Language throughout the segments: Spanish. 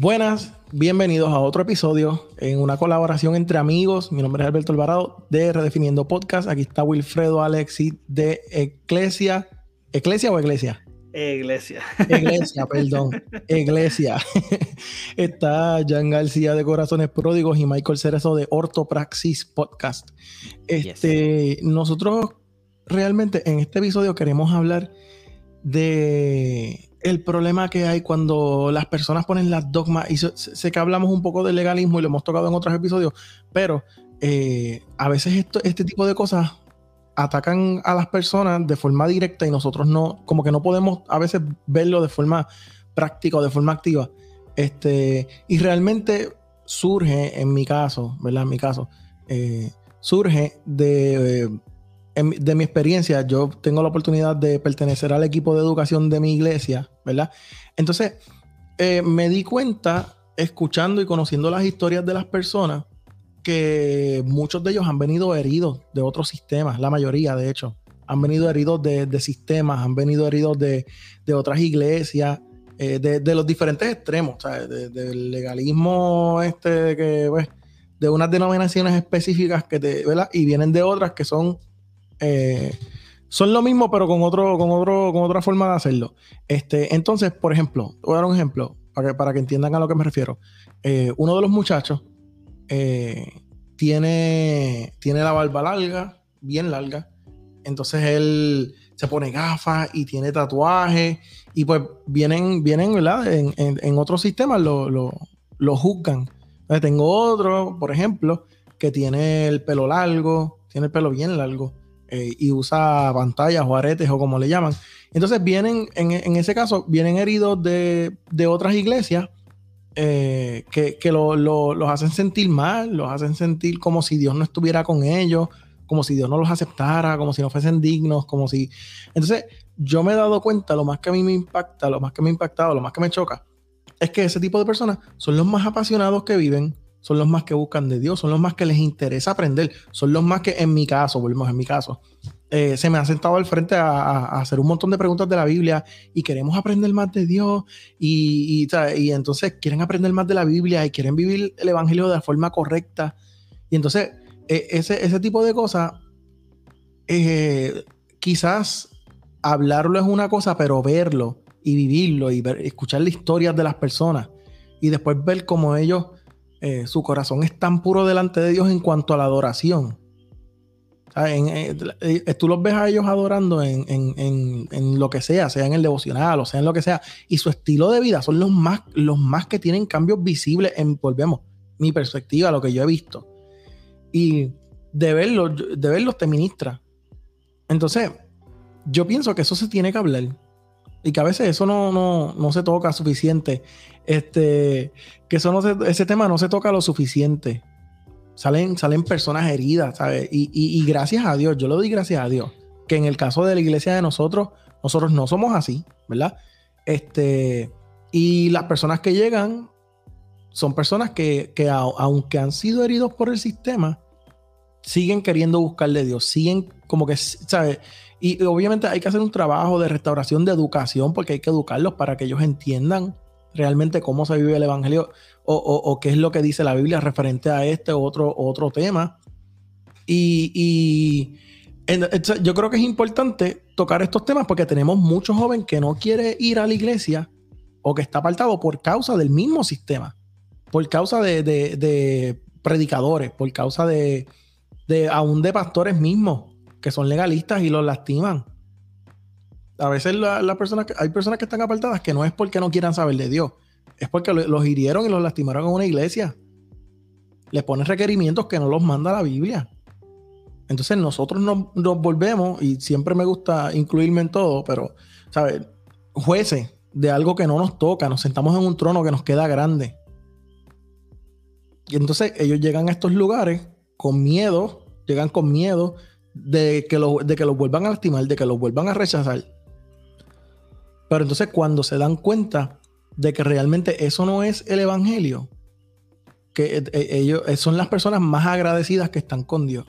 Buenas, bienvenidos a otro episodio en una colaboración entre amigos. Mi nombre es Alberto Alvarado de Redefiniendo Podcast. Aquí está Wilfredo Alexi de Eclesia. ¿Eclesia o Iglesia? Iglesia. Iglesia, perdón. Iglesia. Está Jan García de Corazones Pródigos y Michael Cerezo de Ortopraxis Podcast. Este, Nosotros realmente en este episodio queremos hablar de el problema que hay cuando las personas ponen las dogmas, y sé, que hablamos un poco de legalismo y lo hemos tocado en otros episodios, pero eh, a veces este tipo de cosas atacan a las personas de forma directa y nosotros no, como que no podemos a veces verlo de forma práctica o de forma activa. Este, y realmente surge, en mi caso, ¿verdad? En mi caso, eh, surge de de mi experiencia, yo tengo la oportunidad de pertenecer al equipo de educación de mi iglesia, ¿verdad? Entonces, eh, me di cuenta, escuchando y conociendo las historias de las personas, que muchos de ellos han venido heridos de otros sistemas, la mayoría de hecho, han venido heridos de, sistemas, han venido heridos de, otras iglesias, eh, de, los diferentes extremos, del legalismo este que, pues, de unas denominaciones específicas que te, ¿verdad? Y vienen de otras que son eh, son lo mismo, pero con otro, con otro, con otra forma de hacerlo. Este, entonces, por ejemplo, voy a dar un ejemplo para que, para que entiendan a lo que me refiero. Eh, uno de los muchachos eh, tiene, tiene la barba larga, bien larga. Entonces él se pone gafas y tiene tatuajes. Y pues vienen, vienen, ¿verdad? En, en, otros sistemas lo, lo, juzgan. Entonces, tengo otro, por ejemplo, que tiene el pelo largo, tiene el pelo bien largo. Eh, y usa pantallas o aretes o como le llaman. Entonces vienen, en, ese caso, vienen heridos de, otras iglesias eh, que, los hacen sentir mal, los hacen sentir como si Dios no estuviera con ellos, como si Dios no los aceptara, como si no fuesen dignos, como si... Entonces yo me he dado cuenta, lo más que a mí me impacta, lo más que me ha impactado, lo más que me choca, es que ese tipo de personas son los más apasionados que viven, son los más que buscan de Dios, son los más que les interesa aprender, son los más que en mi caso, volvemos en mi caso, eh, se me ha sentado al frente a, hacer un montón de preguntas de la Biblia y queremos aprender más de Dios y, y, entonces quieren aprender más de la Biblia y quieren vivir el Evangelio de la forma correcta. Y entonces e, ese, ese, tipo de cosas, eh, quizás hablarlo es una cosa, pero verlo y vivirlo y escuchar las historias de las personas y después ver cómo ellos eh, su corazón es tan puro delante de Dios en cuanto a la adoración. Eh, eh, tú los ves a ellos adorando en, lo que sea, sea en el devocional o sea en lo que sea, y su estilo de vida son los más, los más que tienen cambios visibles en, volvemos, mi perspectiva, lo que yo he visto. Y de verlos, de verlos te ministra. Entonces, yo pienso que eso se tiene que hablar y que a veces eso no, no, se toca suficiente. Este, que eso no ese tema no se toca lo suficiente. Salen, salen personas heridas, ¿sabes? Y, gracias a Dios, yo lo doy gracias a Dios, que en el caso de la iglesia de nosotros, nosotros no somos así, ¿verdad? Este, y las personas que llegan son personas que, que aunque han sido heridos por el sistema, siguen queriendo buscar de Dios, siguen como que, ¿sabes? Y obviamente hay que hacer un trabajo de restauración, de educación, porque hay que educarlos para que ellos entiendan realmente cómo se vive el Evangelio o, qué es lo que dice la Biblia referente a este otro, otro tema. Y, yo creo que es importante tocar estos temas porque tenemos muchos jóvenes que no quiere ir a la iglesia o que está apartado por causa del mismo sistema, por causa de, predicadores, por causa de, de aún de pastores mismos que son legalistas y los lastiman. A veces la, personas hay personas que están apartadas que no es porque no quieran saber de Dios, es porque los hirieron y los lastimaron en una iglesia. Les ponen requerimientos que no los manda la Biblia. Entonces nosotros nos, volvemos, y siempre me gusta incluirme en todo, pero, ¿sabes? Jueces de algo que no nos toca, nos sentamos en un trono que nos queda grande. Y entonces ellos llegan a estos lugares con miedo, llegan con miedo de que, lo, de que los vuelvan a lastimar, de que los vuelvan a rechazar. Pero entonces cuando se dan cuenta de que realmente eso no es el Evangelio, que eh, eh, ellos eh, son las personas más agradecidas que están con Dios.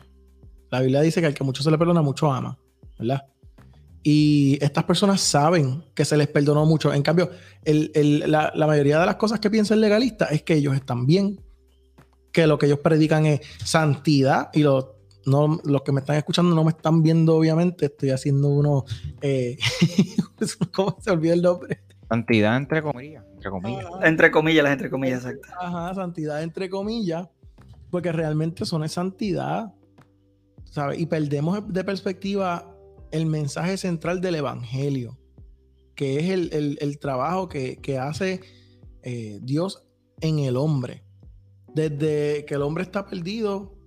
La Biblia dice que al que mucho se le perdona, mucho ama, ¿verdad? Y estas personas saben que se les perdonó mucho. En cambio, la, mayoría de las cosas que piensa el legalista es que ellos están bien, que lo que ellos predican es santidad y los, no, los que me están escuchando no me están viendo, obviamente. Estoy haciendo uno. Eh, ¿Cómo se olvida el nombre? Santidad entre comillas. Entre comillas. entre comillas, las entre comillas, exacto. Ajá, santidad entre comillas. Porque realmente son es santidad. ¿sabes? Y perdemos de perspectiva el mensaje central del Evangelio, que es el, trabajo que, hace eh, Dios en el hombre. Desde que el hombre está perdido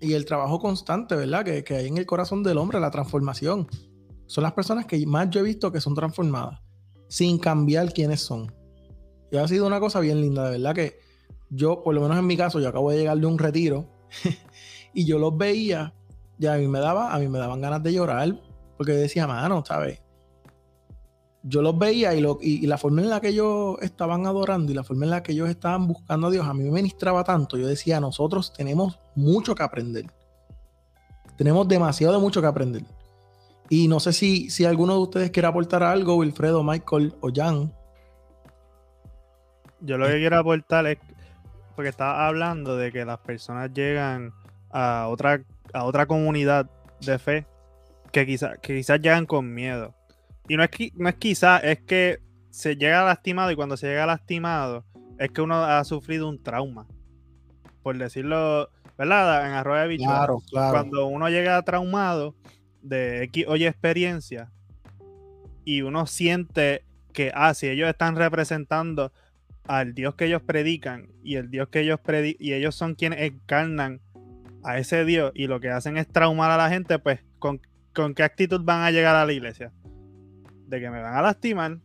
y el trabajo constante, ¿verdad? Que, que hay en el corazón del hombre, la transformación. Son las personas que más yo he visto que son transformadas, sin cambiar quiénes son. Y ha sido una cosa bien linda, de verdad que yo, por lo menos en mi caso, yo acabo de llegar de un retiro y yo los veía y a mí me daba, a mí me daban ganas de llorar porque decía, mano, ¿sabes? Yo los veía y, la forma en la que ellos estaban adorando y la forma en la que ellos estaban buscando a Dios, a mí me ministraba tanto. Yo decía, nosotros tenemos mucho que aprender. Tenemos demasiado mucho que aprender. Y no sé si, si alguno de ustedes quiere aportar algo, Wilfredo, Michael o Jan. Yo lo que quiero aportar es, porque estaba hablando de que las personas llegan a otra, a otra comunidad de fe que, quizás que quizás llegan con miedo. Y no es, no es quizás, es que se llega lastimado y cuando se llega lastimado es que uno ha sufrido un trauma. Por decirlo, ¿verdad? En arroyo de bicho. Claro, claro. Cuando uno llega traumado de X oye experiencia y uno siente que, ah, si ellos están representando al Dios que ellos predican y el Dios que ellos y ellos son quienes encarnan a ese Dios y lo que hacen es traumar a la gente, pues con ¿con qué actitud van a llegar a la iglesia? De que me van a lastimar.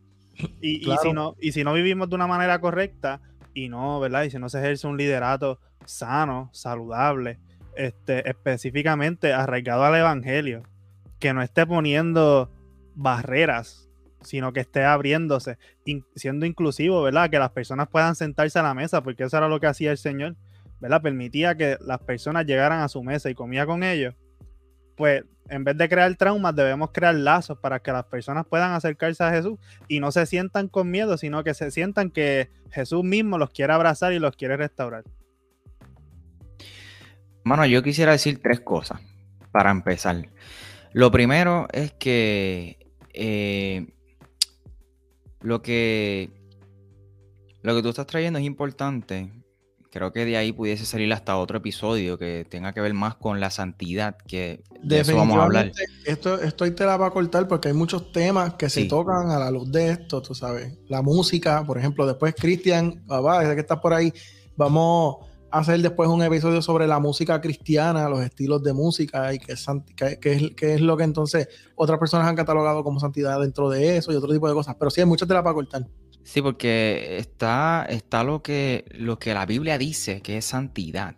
Y, si, no, y si no vivimos de una manera correcta y no, ¿verdad? Y si no se ejerce un liderato sano, saludable, este, específicamente arraigado al evangelio, que no esté poniendo barreras, sino que esté abriéndose, siendo inclusivo, ¿verdad? Que las personas puedan sentarse a la mesa, porque eso era lo que hacía el Señor, ¿verdad? Permitía que las personas llegaran a su mesa y comía con ellos. Pues en vez de crear traumas, debemos crear lazos para que las personas puedan acercarse a Jesús y no se sientan con miedo, sino que se sientan que Jesús mismo los quiere abrazar y los quiere restaurar. Bueno, yo quisiera decir tres cosas para empezar. Lo primero es que eh, lo que lo que tú estás trayendo es importante creo que de ahí pudiese salir hasta otro episodio que tenga que ver más con la santidad, que de eso vamos a hablar. Esto, esto te la va a cortar porque hay muchos temas que se tocan a la luz de esto, tú sabes. La música, por ejemplo, después Cristian, desde que estás por ahí, vamos a hacer después un episodio sobre la música cristiana, los estilos de música y qué es, es, lo que entonces otras personas han catalogado como santidad dentro de eso y otro tipo de cosas. Pero sí, hay muchas te la va a cortar. Sí, porque está, está lo, que, lo que la Biblia dice, que es santidad.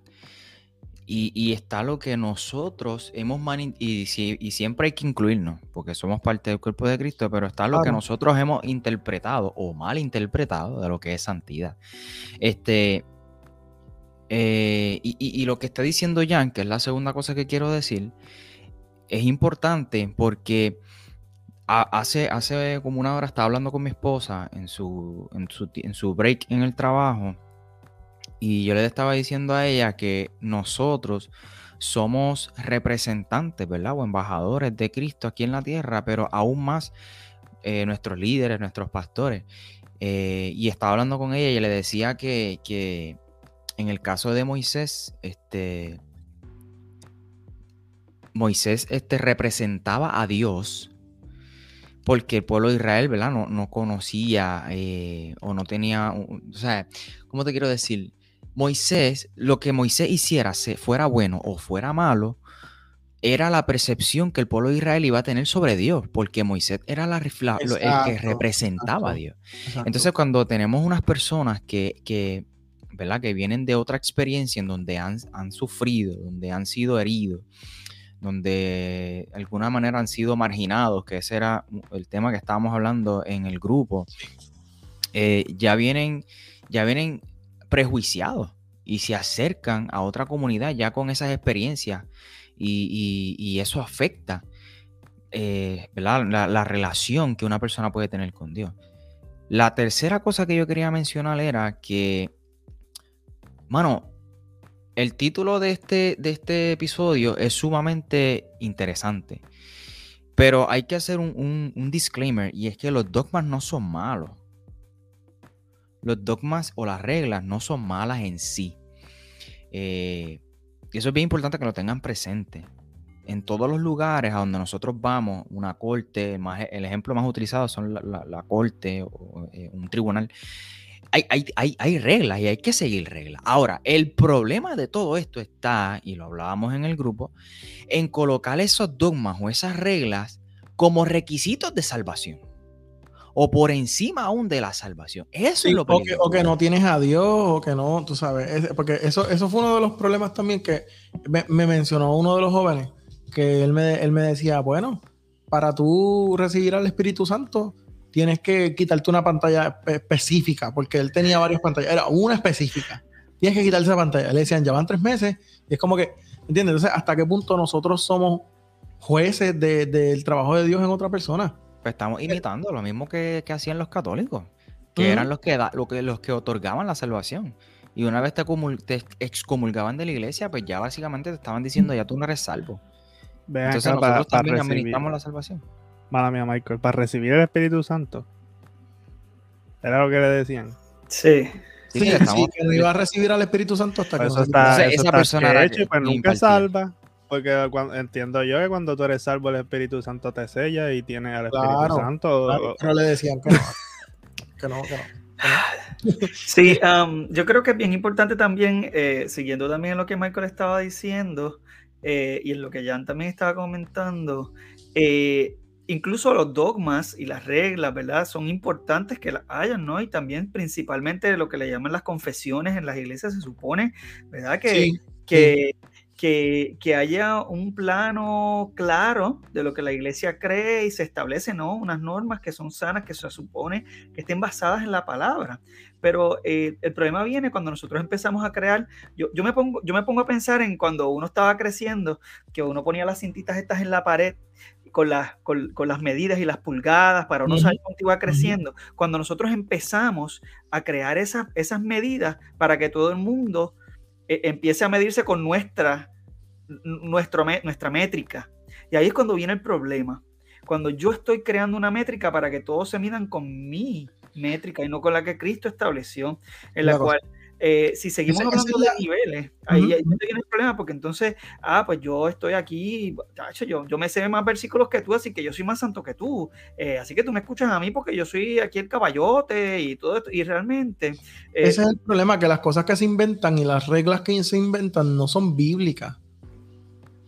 Y, está lo que nosotros hemos y, y, siempre hay que incluirnos, porque somos parte del cuerpo de Cristo, pero está lo que nosotros hemos interpretado o mal interpretado de lo que es santidad. Este, eh, y, y, lo que está diciendo Jan, que es la segunda cosa que quiero decir, es importante porque hace, hace como una hora estaba hablando con mi esposa en su, en su, en su break en el trabajo y yo le estaba diciendo a ella que nosotros somos representantes, ¿verdad? O embajadores de Cristo aquí en la tierra, pero aún más eh, nuestros líderes, nuestros pastores. Eh, y estaba hablando con ella y le decía que, que en el caso de Moisés, este, Moisés este, representaba a Dios porque el pueblo de Israel, ¿verdad? No, no conocía eh, o no tenía, o sea, ¿cómo te quiero decir? Moisés, lo que Moisés hiciera, fuera bueno o fuera malo, era la percepción que el pueblo de Israel iba a tener sobre Dios, porque Moisés era la, el que representaba a Dios. Entonces, cuando tenemos unas personas que, que, ¿verdad? que vienen de otra experiencia en donde han, han sufrido, donde han sido heridos, donde de alguna manera han sido marginados, que ese era el tema que estábamos hablando en el grupo, eh, ya, vienen, ya vienen prejuiciados y se acercan a otra comunidad ya con esas experiencias y, eso afecta eh, La, la, relación que una persona puede tener con Dios. La tercera cosa que yo quería mencionar era que, mano, el título de este, de este episodio es sumamente interesante, pero hay que hacer un, disclaimer y es que los dogmas no son malos. Los dogmas o las reglas no son malas en sí. Eh, y eso es bien importante que lo tengan presente. En todos los lugares a donde nosotros vamos, una corte, el ejemplo más utilizado son la, corte o eh, un tribunal hay, reglas y hay que seguir reglas. Ahora, el problema de todo esto está, y lo hablábamos en el grupo, en colocar esos dogmas o esas reglas como requisitos de salvación. O por encima aún de la salvación. Eso es lo o que, o que no tienes a Dios, o que no, tú sabes. porque eso, eso fue uno de los problemas también que me, mencionó uno de los jóvenes, que él me, él me decía, bueno, para tú recibir al Espíritu Santo, tienes que quitarte una pantalla específica, porque él tenía varias pantallas, era una específica. Tienes que quitarse esa pantalla. Le decían, ya van tres meses, y es como que, ¿entiendes? Entonces, ¿hasta qué punto nosotros somos jueces del trabajo de Dios en otra persona? Pues estamos imitando lo mismo que, hacían los católicos, que eran los que, lo que, los que otorgaban la salvación. Y una vez te, excomulgaban de la iglesia, pues ya básicamente te estaban diciendo, ya tú no eres salvo. Entonces nosotros también administramos la salvación. Mala mía, Michael, para recibir el Espíritu Santo. Era lo que le decían. Sí. Sí, que no iba a recibir al Espíritu Santo hasta que eso está, esa persona hecho, pues nunca salva. Porque entiendo yo que cuando tú eres salvo, el Espíritu Santo te sella y tiene al Espíritu Santo. pero le decían que no. que no, que no. Sí, um, yo creo que es bien importante también, eh, siguiendo también lo que Michael estaba diciendo eh, y en lo que Jan también estaba comentando, eh, incluso los dogmas y las reglas, ¿verdad? Son importantes que las hayan, ¿no? Y también principalmente lo que le llaman las confesiones en las iglesias se supone, ¿verdad? Que, que, que, que, haya un plano claro de lo que la iglesia cree y se establece, ¿no? Unas normas que son sanas, que se supone que estén basadas en la palabra. Pero eh, el problema viene cuando nosotros empezamos a crear, yo, yo, me pongo, yo me pongo a pensar en cuando uno estaba creciendo, que uno ponía las cintitas estas en la pared con las, con, las medidas y las pulgadas para uno saber cuánto iba creciendo. Cuando nosotros empezamos a crear esas, esas medidas para que todo el mundo eh, empiece a medirse con nuestra, nuestro, nuestra métrica. Y ahí es cuando viene el problema. Cuando yo estoy creando una métrica para que todos se midan con mi métrica y no con la que Cristo estableció, en la cual eh, si seguimos hablando de niveles, ahí, ahí viene el problema, porque entonces, ah, pues yo estoy aquí, yo, yo me sé más versículos que tú, así que yo soy más santo que tú, eh, así que tú me escuchas a mí porque yo soy aquí el caballote y todo esto, y realmente... Eh, Ese es el problema, que las cosas que se inventan y las reglas que se inventan no son bíblicas.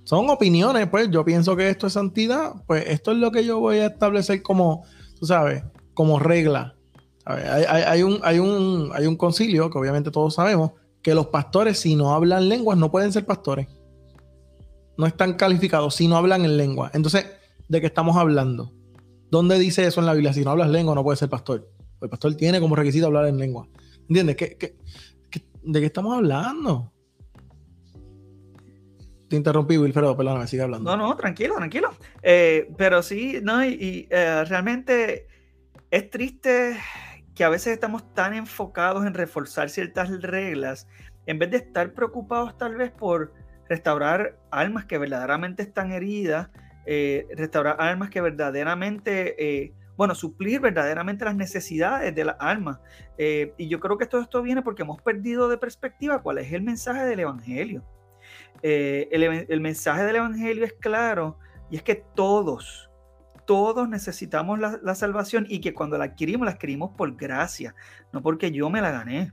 Son opiniones, pues yo pienso que esto es santidad, pues esto es lo que yo voy a establecer como, tú sabes, como regla hay, un, concilio que obviamente todos sabemos que los pastores, si no hablan lenguas, no pueden ser pastores. No están calificados si no hablan en lengua. Entonces, ¿de qué estamos hablando? ¿Dónde dice eso en la Biblia? Si no hablas lengua, no puedes ser pastor. El pastor tiene como requisito hablar en lengua. ¿Entiendes? de qué estamos hablando? Te interrumpí, Wilfredo, perdóname, sigue hablando. No, no, tranquilo, tranquilo. Eh, pero sí, no, y, eh, realmente es triste que a veces estamos tan enfocados en reforzar ciertas reglas, en vez de estar preocupados tal vez por restaurar almas que verdaderamente están heridas, eh, restaurar almas que verdaderamente, eh, bueno, suplir verdaderamente las necesidades de las almas. Eh, y yo creo que todo esto viene porque hemos perdido de perspectiva cuál es el mensaje del Evangelio. El, el mensaje del Evangelio es claro y es que todos, todos necesitamos la, salvación y que cuando la adquirimos, la adquirimos por gracia, no porque yo me la gané.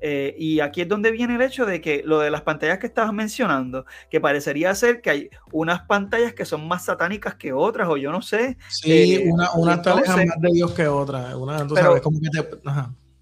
Eh, y aquí es donde viene el hecho de que lo de las pantallas que estabas mencionando, que parecería ser que hay unas pantallas que son más satánicas que otras, o yo no sé. Sí, eh, una, una más de Dios que otra. Una,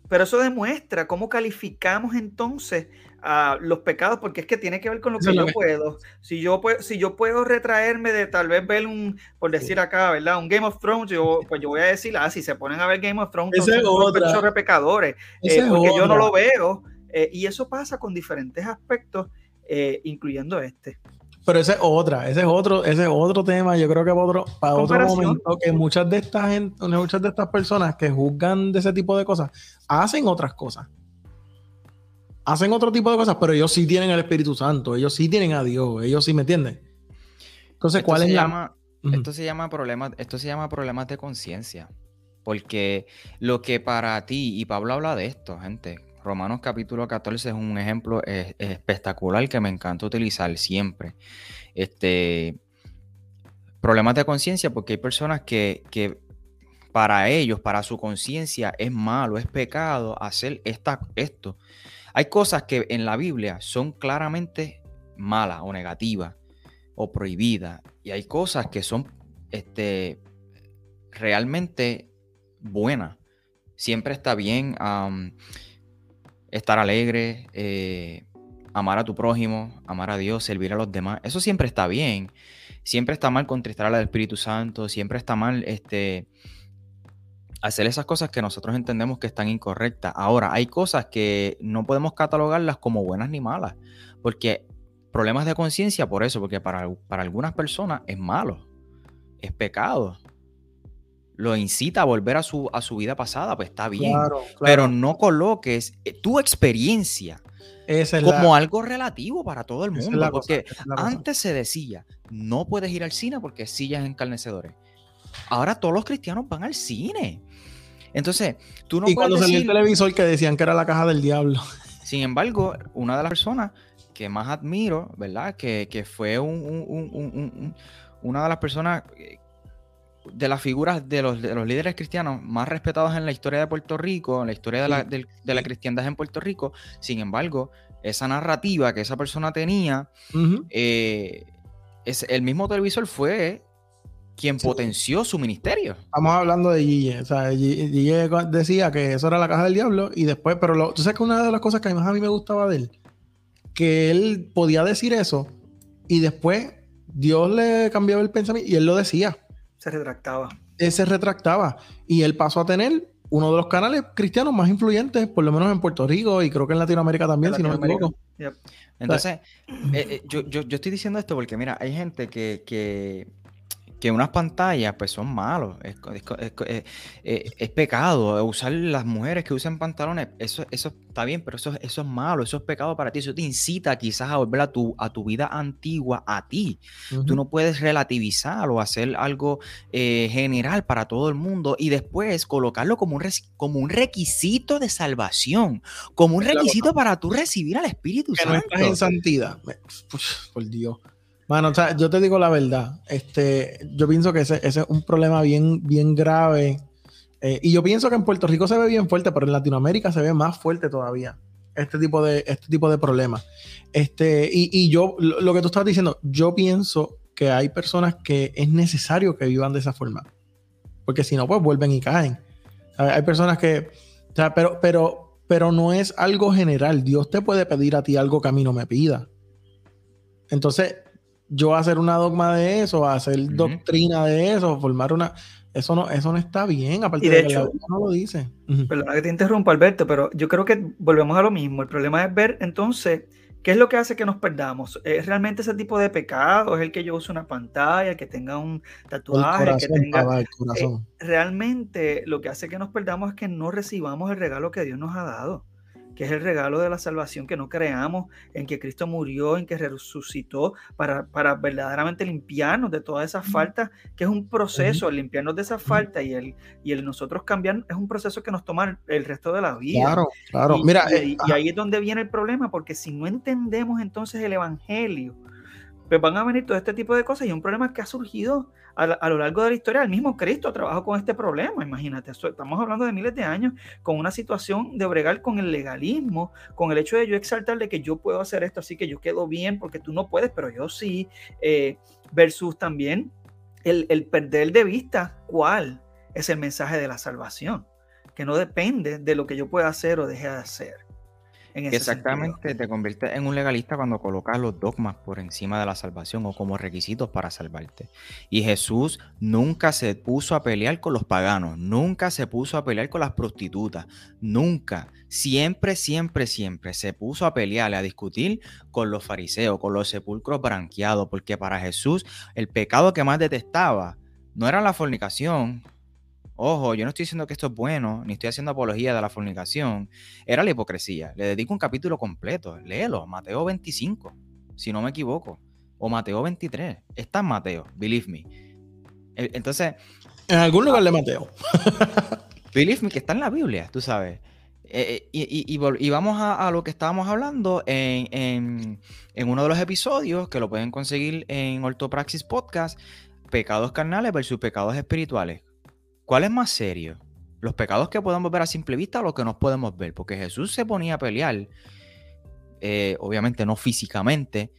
pero eso demuestra cómo calificamos entonces a los pecados, porque es que tiene que ver con lo que yo puedo. Si yo puedo, si yo puedo retraerme de tal vez ver un, por decir acá, ¿verdad? Un Game of Thrones, yo, pues yo voy a decir, ah, si se ponen a ver Game of Thrones, son de pecadores, eh, porque yo no lo veo. Eh, y eso pasa con diferentes aspectos, eh, incluyendo este. Pero ese es otra, ese es otro, ese es otro tema, yo creo que para otro, para otro momento, que muchas de estas gente, muchas de estas personas que juzgan de ese tipo de cosas, hacen otras cosas. Hacen otro tipo de cosas, pero ellos sí tienen el Espíritu Santo, ellos sí tienen a Dios, ellos sí me entienden. Entonces, ¿cuál es llama, Esto se llama problemas, esto se llama problemas de conciencia. Porque lo que para ti, y Pablo habla de esto, gente, Romanos capítulo 14 es un ejemplo espectacular que me encanta utilizar siempre. Este, problemas de conciencia porque hay personas que, para ellos, para su conciencia, es malo, es pecado hacer esta, esto. Hay cosas que en la Biblia son claramente malas o negativas o prohibidas. Y hay cosas que son este, realmente buenas. Siempre está bien estar alegre, eh, amar a tu prójimo, amar a Dios, servir a los demás. Eso siempre está bien. Siempre está mal contristar al Espíritu Santo, siempre está mal este, hacer esas cosas que nosotros entendemos que están incorrectas. Ahora, hay cosas que no podemos catalogarlas como buenas ni malas, porque problemas de conciencia por eso, porque para, para algunas personas es malo, es pecado lo incita a volver a su, a su vida pasada, pues está bien. Pero no coloques eh, tu experiencia como algo relativo para todo el mundo. porque antes se decía, no puedes ir al cine porque sillas encarnecedores. Ahora todos los cristianos van al cine. Entonces, tú no y cuando salió el televisor que decían que era la caja del diablo. Sin embargo, una de las personas que más admiro, ¿verdad? Que, fue un, una de las personas eh, de las figuras de los, líderes cristianos más respetados en la historia de Puerto Rico, en la historia de, la, cristiandad en Puerto Rico. Sin embargo, esa narrativa que esa persona tenía, eh, es, el mismo televisor fue quien potenció su ministerio. Estamos hablando de Gille. O sea, Gille decía que eso era la caja del diablo y después, pero lo, tú sabes que una de las cosas que más a mí me gustaba de él, que él podía decir eso y después Dios le cambió el pensamiento y él lo decía. Se retractaba. Él se retractaba. Y él pasó a tener uno de los canales cristianos más influyentes, por lo menos en Puerto Rico y creo que en Latinoamérica también, si no me equivoco. Entonces, eh, eh, yo, yo, estoy diciendo esto porque, mira, hay gente que, que que unas pantallas pues son malos, es, eh, es, pecado. Usar las mujeres que usan pantalones, eso, eso está bien, pero eso, eso es malo, eso es pecado para ti, eso te incita quizás a volver a tu, a tu vida antigua, a ti. Tú no puedes relativizar o hacer algo eh, general para todo el mundo y después colocarlo como un, como un requisito de salvación, como un requisito para tú recibir al Espíritu Santo. no estás en santidad. por Dios. Bueno, o sea, yo te digo la verdad. Este, yo pienso que ese, es un problema bien, bien grave. Eh, y yo pienso que en Puerto Rico se ve bien fuerte, pero en Latinoamérica se ve más fuerte todavía. Este tipo de, este tipo de problemas. Este, y, yo, lo, que tú estabas diciendo, yo pienso que hay personas que es necesario que vivan de esa forma. Porque si no, pues vuelven y caen. Hay personas que. O sea, pero, pero, pero no es algo general. Dios te puede pedir a ti algo que a mí no me pida. Entonces, yo hacer una dogma de eso, hacer doctrina de eso, formar una. Eso no, eso no está bien, aparte de, hecho, que no lo dice. Perdona que te interrumpa, Alberto, pero yo creo que volvemos a lo mismo. El problema es ver entonces qué es lo que hace que nos perdamos. ¿Es realmente ese tipo de pecado? ¿Es el que yo use una pantalla, que tenga un tatuaje? que tenga... Eh, realmente lo que hace que nos perdamos es que no recibamos el regalo que Dios nos ha dado que es el regalo de la salvación, que no creamos en que Cristo murió, en que resucitó para, para verdaderamente limpiarnos de todas esas faltas, que es un proceso, el limpiarnos de esas faltas y el, y el nosotros cambiar es un proceso que nos toma el, resto de la vida. Claro, claro. Mira, y, y ahí es donde viene el problema, porque si no entendemos entonces el Evangelio, pues van a venir todo este tipo de cosas y un problema que ha surgido a, lo largo de la historia. El mismo Cristo trabajó con este problema, imagínate, estamos hablando de miles de años con una situación de bregar con el legalismo, con el hecho de yo exaltarle que yo puedo hacer esto, así que yo quedo bien porque tú no puedes, pero yo sí, eh, versus también el, el perder de vista cuál es el mensaje de la salvación, que no depende de lo que yo pueda hacer o deje de hacer. Exactamente, te conviertes en un legalista cuando colocas los dogmas por encima de la salvación o como requisitos para salvarte. Y Jesús nunca se puso a pelear con los paganos, nunca se puso a pelear con las prostitutas, nunca, siempre, siempre, siempre se puso a pelear, a discutir con los fariseos, con los sepulcros branqueados, porque para Jesús el pecado que más detestaba no era la fornicación, Ojo, yo no estoy diciendo que esto es bueno, ni estoy haciendo apología de la fornicación. Era la hipocresía. Le dedico un capítulo completo. Léelo, Mateo 25, si no me equivoco. O Mateo 23. Está en Mateo, believe me. E, entonces. En algún lugar de Mateo. believe me, que está en la Biblia, tú sabes. E, e, y, vamos a, lo que estábamos hablando en, en, uno de los episodios que lo pueden conseguir en Ortopraxis Podcast: pecados carnales versus pecados espirituales. ¿Cuál es más serio? ¿Los pecados que podemos ver a simple vista o los que nos podemos ver? Porque Jesús se ponía a pelear, eh, obviamente no físicamente,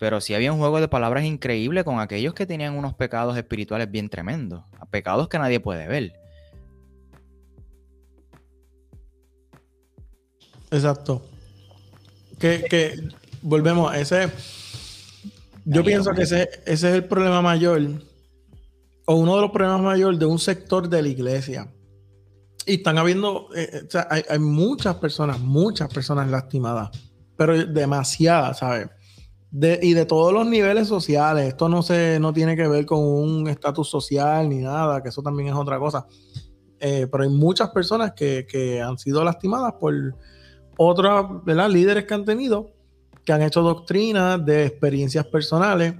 pero sí había un juego de palabras increíble con aquellos que tenían unos pecados espirituales bien tremendos, pecados que nadie puede ver. Exacto. Que, volvemos a ese. Yo pienso que ese, ese es el problema mayor o uno de los problemas mayores de un sector de la iglesia. Y están habiendo, eh, eh, o sea, hay, muchas personas, muchas personas lastimadas, pero demasiadas, ¿sabes? y de todos los niveles sociales. Esto no, se, no tiene que ver con un estatus social ni nada, que eso también es otra cosa. Eh, pero hay muchas personas que, que, han sido lastimadas por otros líderes que han tenido, que han hecho doctrinas de experiencias personales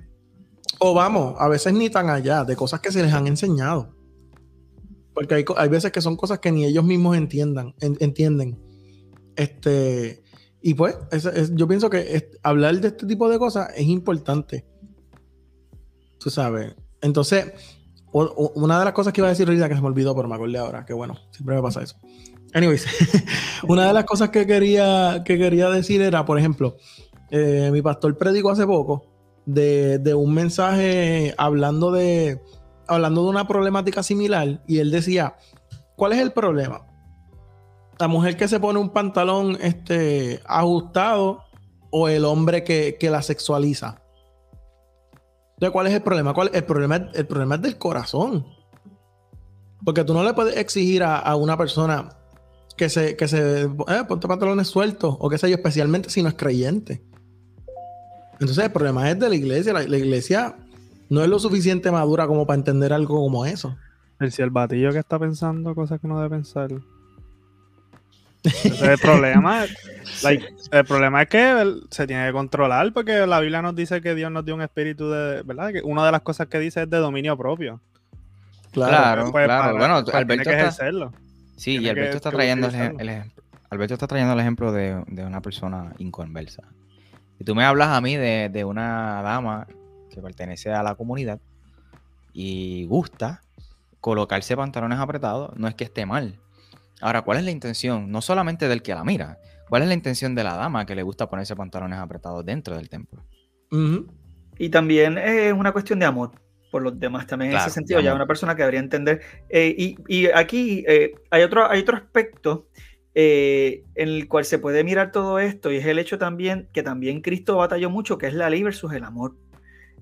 o vamos, a veces ni tan allá, de cosas que se les han enseñado. Porque hay, hay veces que son cosas que ni ellos mismos entiendan, entienden. Este, y pues, yo pienso que hablar de este tipo de cosas es importante. Tú sabes. Entonces, una de las cosas que iba a decir ahorita que se me olvidó, pero me acordé ahora, que bueno, siempre me pasa eso. Anyways, una de las cosas que quería, que quería decir era, por ejemplo, eh, mi pastor predicó hace poco de, un mensaje hablando de, hablando de una problemática similar y él decía, ¿cuál es el problema? La mujer que se pone un pantalón este, ajustado o el hombre que, la sexualiza. ¿cuál es el problema? ¿Cuál, el, problema el problema es del corazón. Porque tú no le puedes exigir a, una persona que se, que se eh, ponte pantalones sueltos o que sé yo, especialmente si no es creyente. Entonces el problema es de la iglesia. La, iglesia no es lo suficiente madura como para entender algo como eso. El si el batillo que está pensando cosas que no debe pensar. Ese es el problema. el problema es que se tiene que controlar porque la Biblia nos dice que Dios nos dio un espíritu de, ¿verdad? Que una de las cosas que dice es de dominio propio. Claro, pues, claro. bueno, Alberto está... Sí, y Alberto está trayendo el, Alberto está trayendo el ejemplo de, de una persona inconversa. Y tú me hablas a mí de, una dama que pertenece a la comunidad y gusta colocarse pantalones apretados, no es que esté mal. Ahora, ¿cuál es la intención? No solamente del que la mira, ¿cuál es la intención de la dama que le gusta ponerse pantalones apretados dentro del templo? Y también es una cuestión de amor por los demás, también en ese sentido, ya una persona que debería entender. Eh, y, aquí eh, hay, otro, hay otro aspecto eh, en el cual se puede mirar todo esto y es el hecho también que también Cristo batalló mucho, que es la ley versus el amor.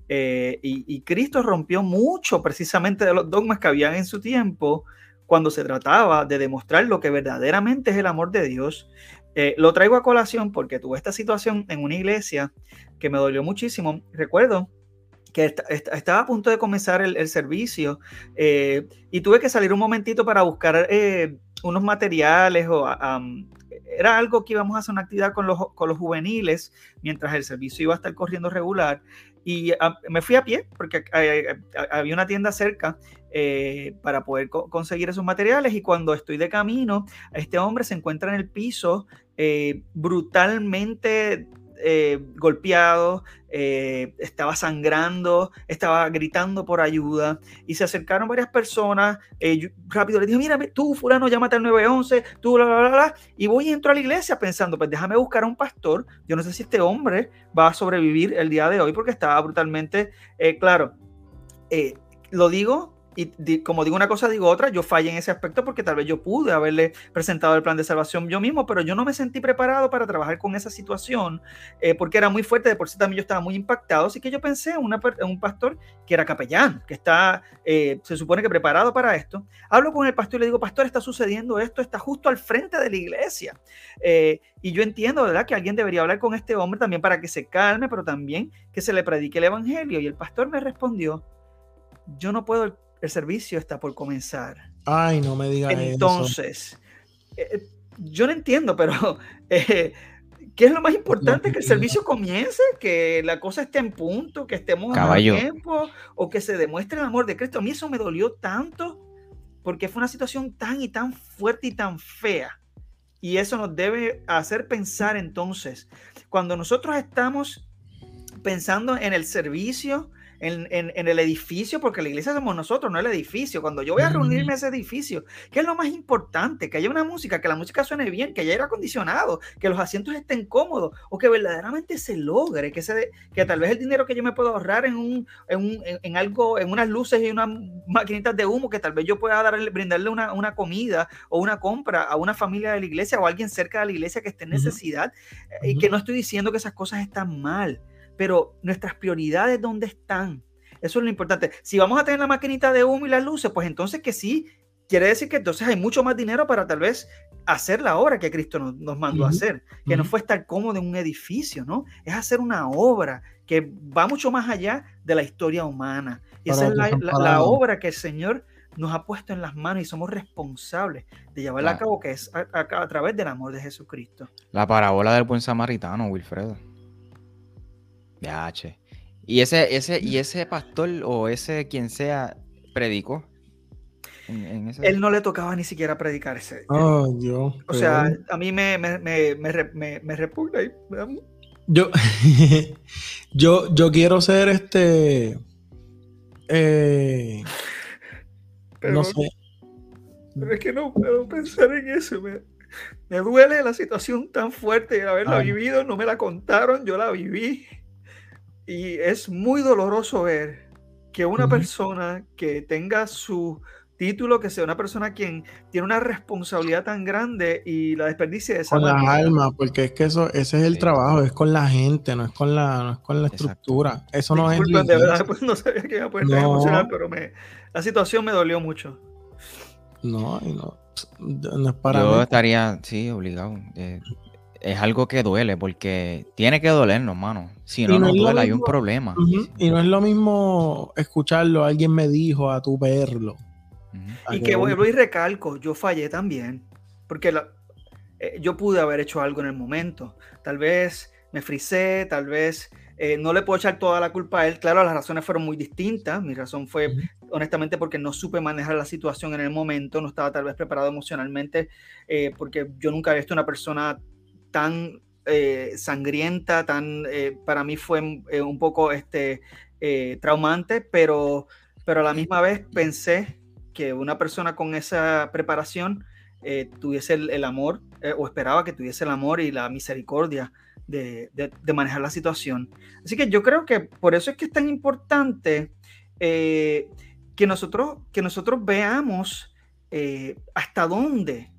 Eh, y, Cristo rompió mucho precisamente de los dogmas que habían en su tiempo cuando se trataba de demostrar lo que verdaderamente es el amor de Dios. Eh, lo traigo a colación porque tuve esta situación en una iglesia que me dolió muchísimo. Recuerdo que estaba a punto de comenzar el, servicio y tuve que salir un momentito para buscar unos materiales o era algo que íbamos a hacer una actividad con los, con los juveniles mientras el servicio iba a estar corriendo regular. Y me fui a pie porque había una tienda cerca eh, para poder conseguir esos materiales. Y cuando estoy de camino, este hombre se encuentra en el piso eh, brutalmente eh, golpeado, eh, estaba sangrando, estaba gritando por ayuda y se acercaron varias personas. Eh, rápido le dije, mira, tú, fulano, llámate al 911, tú, bla, bla, bla, Y voy y entro a la iglesia pensando, pues déjame buscar a un pastor. Yo no sé si este hombre va a sobrevivir el día de hoy porque estaba brutalmente, claro, lo digo y como digo una cosa, digo otra, yo fallé en ese aspecto porque tal vez yo pude haberle presentado el plan de salvación yo mismo, pero yo no me sentí preparado para trabajar con esa situación eh, porque era muy fuerte, de por sí también yo estaba muy impactado, así que yo pensé en, un pastor que era capellán, que está, eh, se supone que preparado para esto. Hablo con el pastor y le digo, pastor, está sucediendo esto, está justo al frente de la iglesia. Eh, y yo entiendo, ¿verdad?, que alguien debería hablar con este hombre también para que se calme, pero también que se le predique el evangelio. Y el pastor me respondió, yo no puedo el servicio está por comenzar. Ay, no me digas Entonces, eh, yo no entiendo, pero eh, ¿qué es lo más importante? ¿Que el servicio comience? ¿Que la cosa esté en punto? ¿Que estemos a tiempo? ¿O que se demuestre el amor de Cristo? A mí eso me dolió tanto porque fue una situación tan y tan fuerte y tan fea. Y eso nos debe hacer pensar entonces, cuando nosotros estamos pensando en el servicio, en, el edificio, porque la iglesia somos nosotros, no el edificio. Cuando yo voy a reunirme a ese edificio, ¿qué es lo más importante? Que haya una música, que la música suene bien, que haya aire acondicionado, que los asientos estén cómodos, o que verdaderamente se logre, que, se que tal vez el dinero que yo me puedo ahorrar en, un, en, algo, en unas luces y unas maquinitas de humo, que tal vez yo pueda darle, brindarle una, una, comida o una compra a una familia de la iglesia o a alguien cerca de la iglesia que esté en necesidad, eh, y que no estoy diciendo que esas cosas están mal pero nuestras prioridades, ¿dónde están? Eso es lo importante. Si vamos a tener la maquinita de humo y las luces, pues entonces que sí, quiere decir que entonces hay mucho más dinero para tal vez hacer la obra que Cristo nos, mandó a hacer, que no fue estar cómodo en un edificio, ¿no? Es hacer una obra que va mucho más allá de la historia humana. Y esa es la, obra que el Señor nos ha puesto en las manos y somos responsables de llevarla a cabo, que es a, través del amor de Jesucristo. La parábola del buen samaritano, Wilfredo. Y ese, ese, y ese pastor o ese quien sea predicó. Él no le tocaba ni siquiera predicar ese. Oh, Dios. O sea, a mí me, me, me, me, me repugna. Yo, yo, yo quiero ser este. Eh, no sé. Pero es que no puedo pensar en eso. Me, me duele la situación tan fuerte de haberla vivido. No me la contaron, yo la viví. Y es muy doloroso ver que una persona que tenga su título, que sea una persona quien tiene una responsabilidad tan grande y la desperdicie de esa Con las almas, porque es que eso, ese es el trabajo, es con la gente, no es con la, no es con la estructura. Eso no es. De verdad, pues no sabía que iba a poder no. emocionar, pero me, la situación me dolió mucho. No, no, no es para Yo estaría, sí, obligado. Eh, es algo que duele, porque tiene que dolernos, mano. Si no, nos duele, hay un problema. Y no es lo mismo escucharlo, alguien me dijo, a tu verlo. Y que vuelvo y recalco, yo fallé también, porque eh, yo pude haber hecho algo en el momento. Tal vez me frisé, tal vez eh, no le puedo echar toda la culpa a él. Claro, las razones fueron muy distintas. Mi razón fue, honestamente, porque no supe manejar la situación en el momento, no estaba tal vez preparado emocionalmente, eh, porque yo nunca había visto una persona tan eh, sangrienta, tan, eh, para mí fue eh, un poco este, traumante, pero, pero a la misma vez pensé que una persona con esa preparación tuviese el, amor, o esperaba que tuviese el amor y la misericordia de, de, manejar la situación. Así que yo creo que por eso es que es tan importante que, nosotros, que nosotros veamos hasta dónde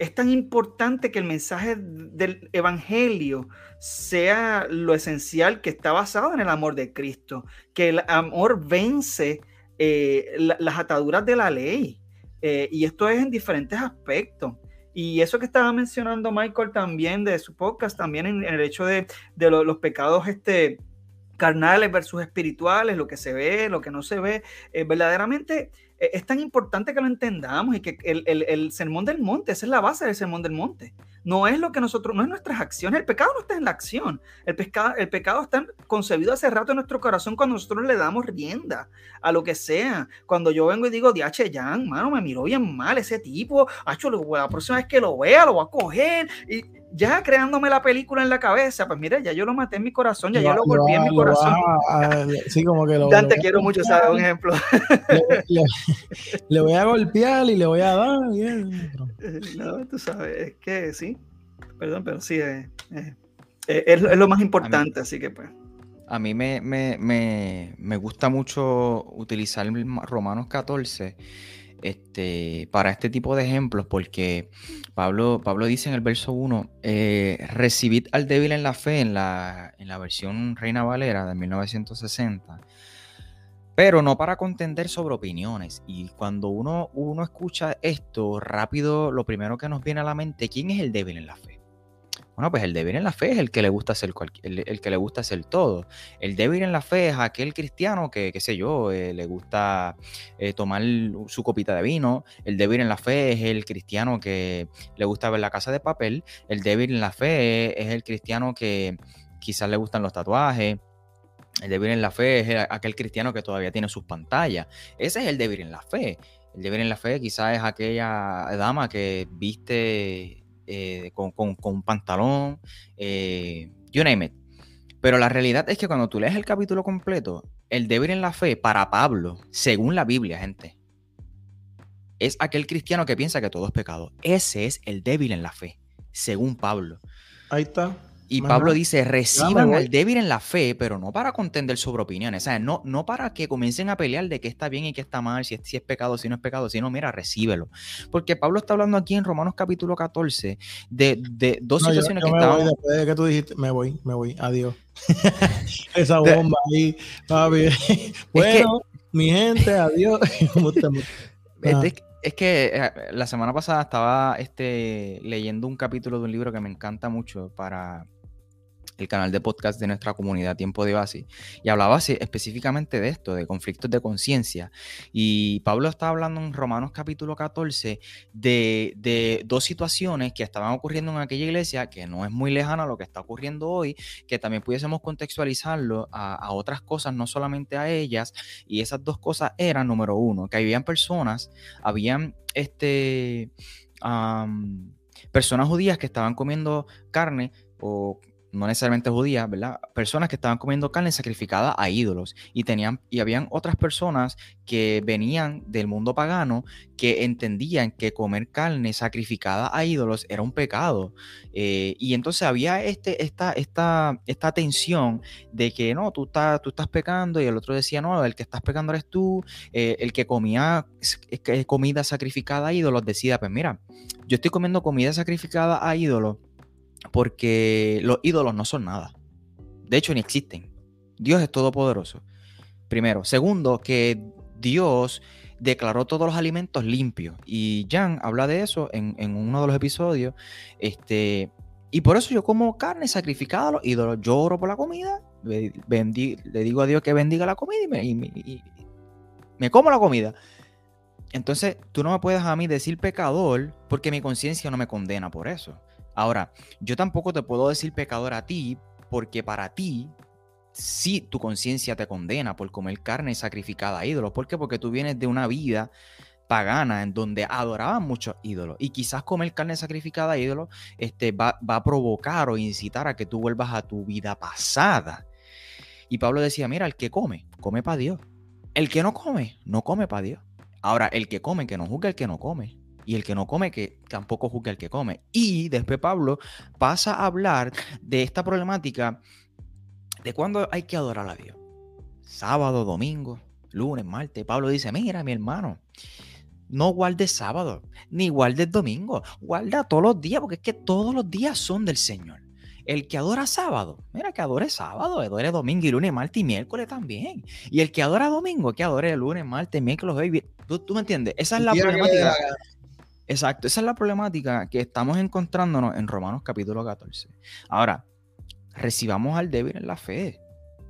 es tan importante que el mensaje del Evangelio sea lo esencial que está basado en el amor de Cristo, que el amor vence eh, las ataduras de la ley. Eh, y esto es en diferentes aspectos. Y eso que estaba mencionando Michael también de su podcast, también en, el hecho de, los pecados este, carnales versus espirituales, lo que se ve, lo que no se ve, eh, verdaderamente es tan importante que lo entendamos y que el, el, sermón del monte, esa es la base del sermón del monte. No es lo que nosotros, no es nuestras acciones. El pecado no está en la acción. El, pescado, el pecado está concebido hace rato en nuestro corazón cuando nosotros le damos rienda a lo que sea. Cuando yo vengo y digo, DH Jan, mano, me miró bien mal ese tipo. Hacho, la próxima vez que lo vea, lo voy a coger. Ya creándome la película en la cabeza, pues mire, ya yo lo maté en mi corazón, ya yo lo golpeé en mi corazón. sí, como que lo, Dante, quiero mucho, ¿sabes? Un ejemplo. Le, voy a golpear y le voy a dar. No, tú sabes, es que sí, perdón, pero sí, es, es, lo más importante, así que pues. a mí me, me, gusta mucho utilizar Romanos 14 este, para este tipo de ejemplos, porque Pablo, dice en el verso 1, eh, recibid al débil en la fe en la, en la versión Reina Valera de 1960 pero no para contender sobre opiniones. Y cuando uno, uno escucha esto rápido, lo primero que nos viene a la mente, ¿quién es el débil en la fe? Bueno, pues el débil en la fe es el que le gusta hacer el, que le gusta hacer todo. El débil en la fe es aquel cristiano que, qué sé yo, eh, le gusta eh, tomar su copita de vino. El débil en la fe es el cristiano que le gusta ver la casa de papel. El débil en la fe es el cristiano que quizás le gustan los tatuajes. El débil en la fe es aquel cristiano que todavía tiene sus pantallas. Ese es el débil en la fe. El débil en la fe quizás es aquella dama que viste eh, con, un pantalón, eh, you name it. Pero la realidad es que cuando tú lees el capítulo completo, el débil en la fe para Pablo, según la Biblia, gente, es aquel cristiano que piensa que todo es pecado. Ese es el débil en la fe, según Pablo. Ahí está. Y Pablo dice, reciban al débil en la fe, pero no para contender sobre opiniones, o sea, no, no para que comiencen a pelear de qué está bien y qué está mal, si es, si es pecado, si no es pecado, sino, mira, recíbelo. Porque Pablo está hablando aquí en Romanos capítulo 14 de, de dos situaciones que estaban... después de que tú dijiste, me voy, me voy, adiós. Esa bomba ahí, papi. bueno, mi gente, adiós. Es que eh, la semana pasada estaba este, leyendo un capítulo de un libro que me encanta mucho para el canal de podcast de nuestra comunidad Tiempo de Base, y hablaba específicamente de esto, de conflictos de conciencia. Y Pablo está hablando en Romanos capítulo 14 de, dos situaciones que estaban ocurriendo en aquella iglesia, que no es muy lejana a lo que está ocurriendo hoy, que también pudiésemos contextualizarlo a, otras cosas, no solamente a ellas. Y esas dos cosas eran, número uno, que habían personas, habían este... personas judías que estaban comiendo carne o no necesariamente judías, ¿verdad? Personas que estaban comiendo carne sacrificada a ídolos y tenían y habían otras personas que venían del mundo pagano que entendían que comer carne sacrificada a ídolos era un pecado eh, y entonces había este esta esta tensión de que no tú estás tú pecando y el otro decía no el que estás pecando eres tú eh, el que comía comida sacrificada a ídolos decía pues mira yo estoy comiendo comida sacrificada a ídolos porque los ídolos no son nada. De hecho, ni existen. Dios es todopoderoso. Primero. Segundo, que Dios declaró todos los alimentos limpios. Y Jan habla de eso en, uno de los episodios. Este, y por eso yo como carne sacrificada a los ídolos. Yo oro por la comida. le digo a Dios que bendiga la comida y me, y me como la comida. Entonces, tú no me puedes a mí decir pecador porque mi conciencia no me condena por eso. Ahora, yo tampoco te puedo decir pecador a ti, porque para ti, sí, tu conciencia te condena por comer carne sacrificada a ídolos. ¿Por qué? Porque tú vienes de una vida pagana en donde adoraban muchos ídolos. Y quizás comer carne sacrificada a ídolos este, va, va a provocar o incitar a que tú vuelvas a tu vida pasada. Y Pablo decía, mira, el que come, come para Dios. El que no come, no come para Dios. Ahora, el que come, que no juzgue el que no come y el que no come, que tampoco juzgue al que come. Y después Pablo pasa a hablar de esta problemática de cuándo hay que adorar a Dios. Sábado, domingo, lunes, martes. Pablo dice, mira, mi hermano, no guardes sábado, ni guardes domingo, guarda todos los días, porque es que todos los días son del Señor. El que adora sábado, mira que adore sábado, adore domingo y lunes, martes y miércoles también. Y el que adora domingo, que adore lunes, martes, miércoles, jueves. ¿Tú, ¿Tú, me entiendes? Esa es la problemática. Exacto, esa es la problemática que estamos encontrándonos en Romanos capítulo 14. Ahora, recibamos al débil en la fe,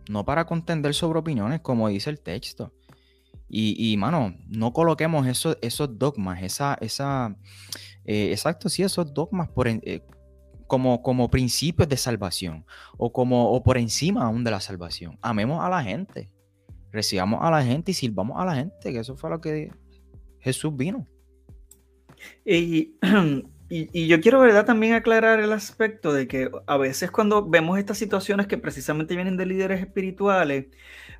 no para contender sobre opiniones, como dice el texto. Y, y mano, no coloquemos esos, esos dogmas, esa, esa, eh, exacto, sí, esos dogmas eh, como, como principios de salvación o, como, o por encima aún de la salvación. Amemos a la gente, recibamos a la gente y sirvamos a la gente, que eso fue lo que Jesús vino. Y, y, yo quiero, ¿verdad?, también aclarar el aspecto de que a veces cuando vemos estas situaciones que precisamente vienen de líderes espirituales,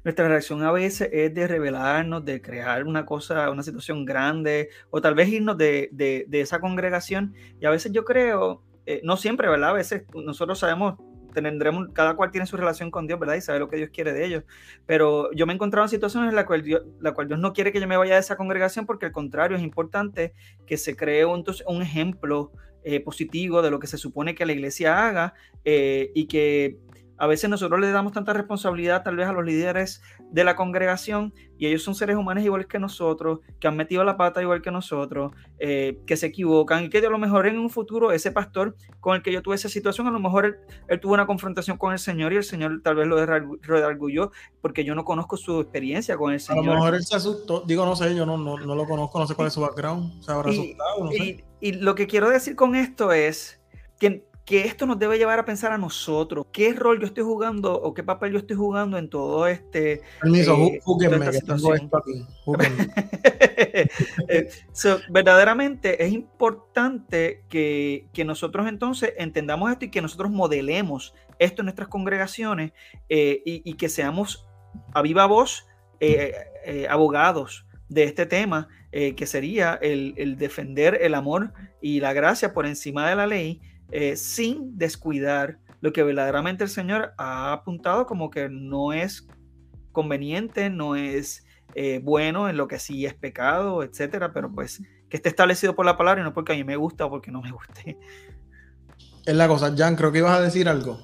nuestra reacción a veces es de revelarnos, de crear una cosa, una situación grande, o tal vez irnos de, de, esa congregación. Y a veces yo creo, eh, no siempre, ¿verdad? A veces nosotros sabemos tendremos, cada cual tiene su relación con Dios, ¿verdad? Y sabe lo que Dios quiere de ellos. Pero yo me he encontrado en situaciones en las cuales Dios, la cual Dios no quiere que yo me vaya de esa congregación porque al contrario es importante que se cree un, un ejemplo eh, positivo de lo que se supone que la iglesia haga eh, y que a veces nosotros le damos tanta responsabilidad tal vez a los líderes de la congregación y ellos son seres humanos iguales que nosotros, que han metido la pata igual que nosotros, eh, que se equivocan y que a lo mejor en un futuro ese pastor con el que yo tuve esa situación, a lo mejor él, tuvo una confrontación con el Señor y el Señor tal vez lo redargulló porque yo no conozco su experiencia con el Señor. A lo mejor él se asustó, digo, no sé, yo no, no, lo conozco, no sé cuál es su background, se habrá asustado, no sé. y lo que quiero decir con esto es que que esto nos debe llevar a pensar a nosotros, qué rol yo estoy jugando o qué papel yo estoy jugando en todo este... Permiso, eh, que tengo esto aquí. Eh, verdaderamente es importante que, nosotros entonces entendamos esto y que nosotros modelemos esto en nuestras congregaciones eh, y, que seamos a viva voz abogados de este tema, que sería el, el defender el amor y la gracia por encima de la ley eh, sin descuidar lo que verdaderamente el Señor ha apuntado como que no es conveniente, no es eh, bueno, en lo que sí es pecado, etcétera, pero pues que esté establecido por la palabra y no porque a mí me gusta o porque no me guste. Es la cosa, Jan, creo que ibas a decir algo.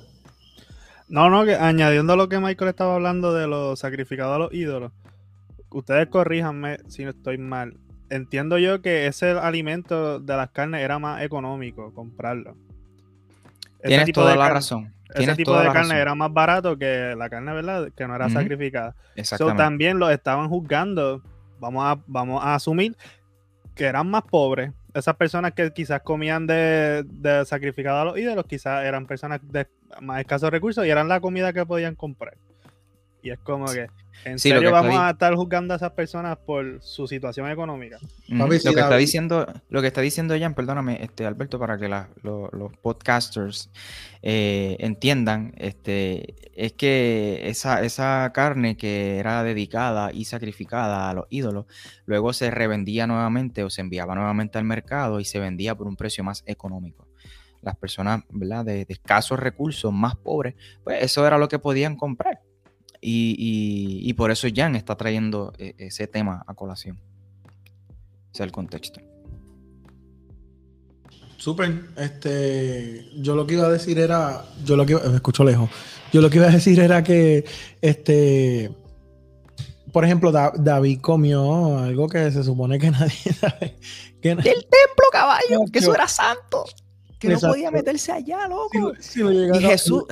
No, no, que añadiendo lo que Michael estaba hablando de los sacrificados a los ídolos, ustedes corríjanme si no estoy mal. Entiendo yo que ese alimento de las carnes era más económico comprarlo. Tienes toda la razón. Ese tipo de carne era más barato que la carne, ¿verdad? Que no era sacrificada. Exactamente. también lo estaban juzgando, vamos a, vamos a asumir que eran más pobres. Esas personas que quizás comían de, de sacrificado a los ídolos, quizás eran personas de más escasos recursos y eran la comida que podían comprar. Y es como que, ¿en serio vamos a estar juzgando a esas personas por su situación económica? lo, que está diciendo, lo que está diciendo Jan, perdóname, este, Alberto, para que los podcasters eh, entiendan, este, es que esa, esa carne que era dedicada y sacrificada a los ídolos, luego se revendía nuevamente o se enviaba nuevamente al mercado y se vendía por un precio más económico las personas ¿verdad? De, de, escasos recursos, más pobres, pues eso era lo que podían comprar. Y, por eso Jan está trayendo e, ese tema a colación. Ese es el contexto. Súper. Este, yo lo que iba a decir era, yo lo que me escucho lejos. Yo lo que iba a decir era que, este, por ejemplo, David comió algo que se supone que nadie sabe. Del templo, caballo, que eso era santo. Que no podía meterse allá, loco. y Jesús,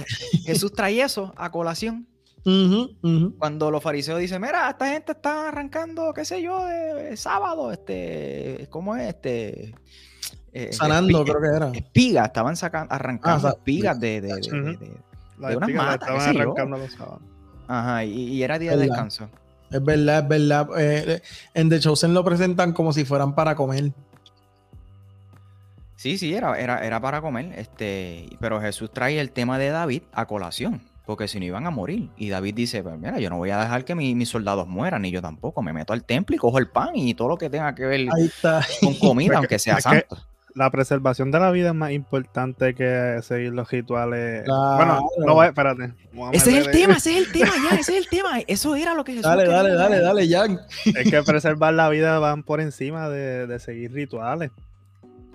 Jesús trae eso a colación. Cuando los fariseos dicen, mira, esta gente está arrancando, qué sé yo, de, sábado, este, ¿cómo es? Este, eh, Sanando, creo que era. Espigas, estaban sacando, arrancando ah, espigas de, de, de, unas matas. Estaban arrancando los sábados. Ajá, y, era día de descanso. Es verdad, es verdad. Eh, en The Chosen lo presentan como si fueran para comer. Sí, sí, era, era, era para comer. Este, pero Jesús trae el tema de David a colación porque si no iban a morir. Y David dice, pues mira, yo no voy a dejar que mis soldados mueran, ni yo tampoco. Me meto al templo y cojo el pan y todo lo que tenga que ver con comida, aunque sea santo. La preservación de la vida es más importante que seguir los rituales. Bueno, no voy, espérate. Ese es el tema, ese es el tema, ya, ese es el tema. Eso era lo que Jesús Dale, dale, dale, dale, Jan. Es que preservar la vida van por encima de, de seguir rituales.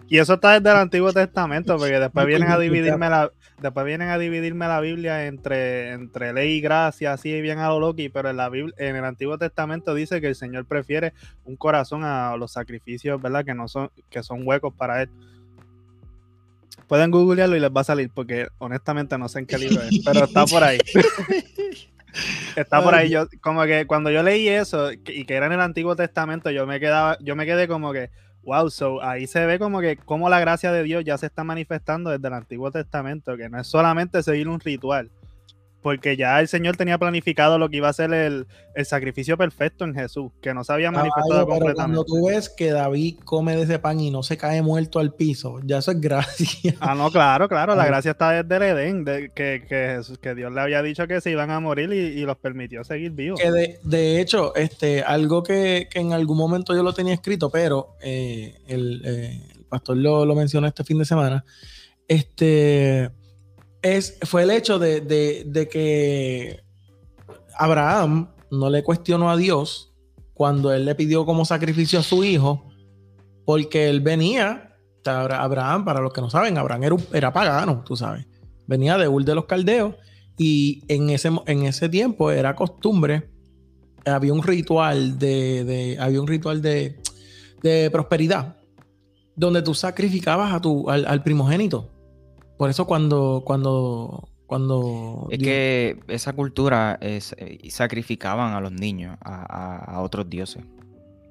Y eso está desde el Antiguo Testamento, porque después vienen a dividirme la, después vienen a dividirme la Biblia entre, entre ley y gracia, así bien a lo loki, pero en la Biblia, en el Antiguo Testamento dice que el Señor prefiere un corazón a los sacrificios, ¿verdad? Que no son, que son huecos para él. Pueden googlearlo y les va a salir, porque honestamente no sé en qué libro es, pero está por ahí. Está por ahí. Yo, como que cuando yo leí eso y que era en el Antiguo Testamento, yo me quedaba, yo me quedé como que, Wow, so ahí se ve como que como la gracia de Dios ya se está manifestando desde el Antiguo Testamento, que no es solamente seguir un ritual, porque ya el Señor tenía planificado lo que iba a ser el, sacrificio perfecto en Jesús, que no se había manifestado completamente. Cuando tú ves que David come de ese pan y no se cae muerto al piso, ya eso es gracia. Ah, no, claro, claro, la gracia está desde el Edén, de, que, que, que, Dios le había dicho que se iban a morir y, los permitió seguir vivos. Que de, hecho, este, algo que, en algún momento yo lo tenía escrito, pero eh, el, eh, el, pastor lo, lo mencionó este fin de semana, este es, fue el hecho de, que Abraham no le cuestionó a Dios cuando él le pidió como sacrificio a su hijo, porque él venía, Abraham, para los que no saben, Abraham era, era pagano, tú sabes, venía de Ur de los Caldeos y en ese, en ese tiempo era costumbre, había un ritual de, había un ritual de, prosperidad, donde tú sacrificabas a tu, al, primogénito. Por eso cuando, cuando cuando... Es que esa cultura es, eh, sacrificaban a los niños a, otros dioses.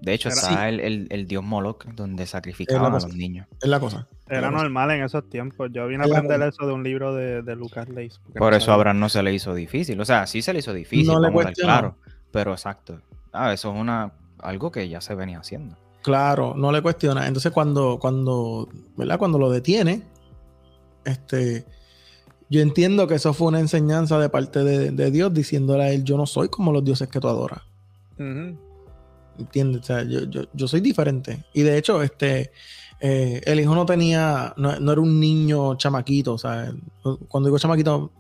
De hecho, está el, dios Moloch, donde sacrificaban a los niños. Es la cosa. Era normal en esos tiempos. Yo vine a aprender eso de un libro de, Lucas Leis. Por eso a Abraham no se le hizo difícil. O sea, sí se le hizo difícil, claro. Pero exacto. Ah, eso es una algo que ya se venía haciendo. Claro, no le cuestiona. Entonces cuando, cuando, ¿verdad? Cuando lo detiene, este, yo entiendo que eso fue una enseñanza de parte de, Dios diciéndole a él, yo no soy como los dioses que tú adoras. ¿Entiendes? O sea, yo, soy diferente. Y de hecho, este, eh, el hijo no tenía, no, era un niño chamaquito, o sea, cuando digo chamaquito,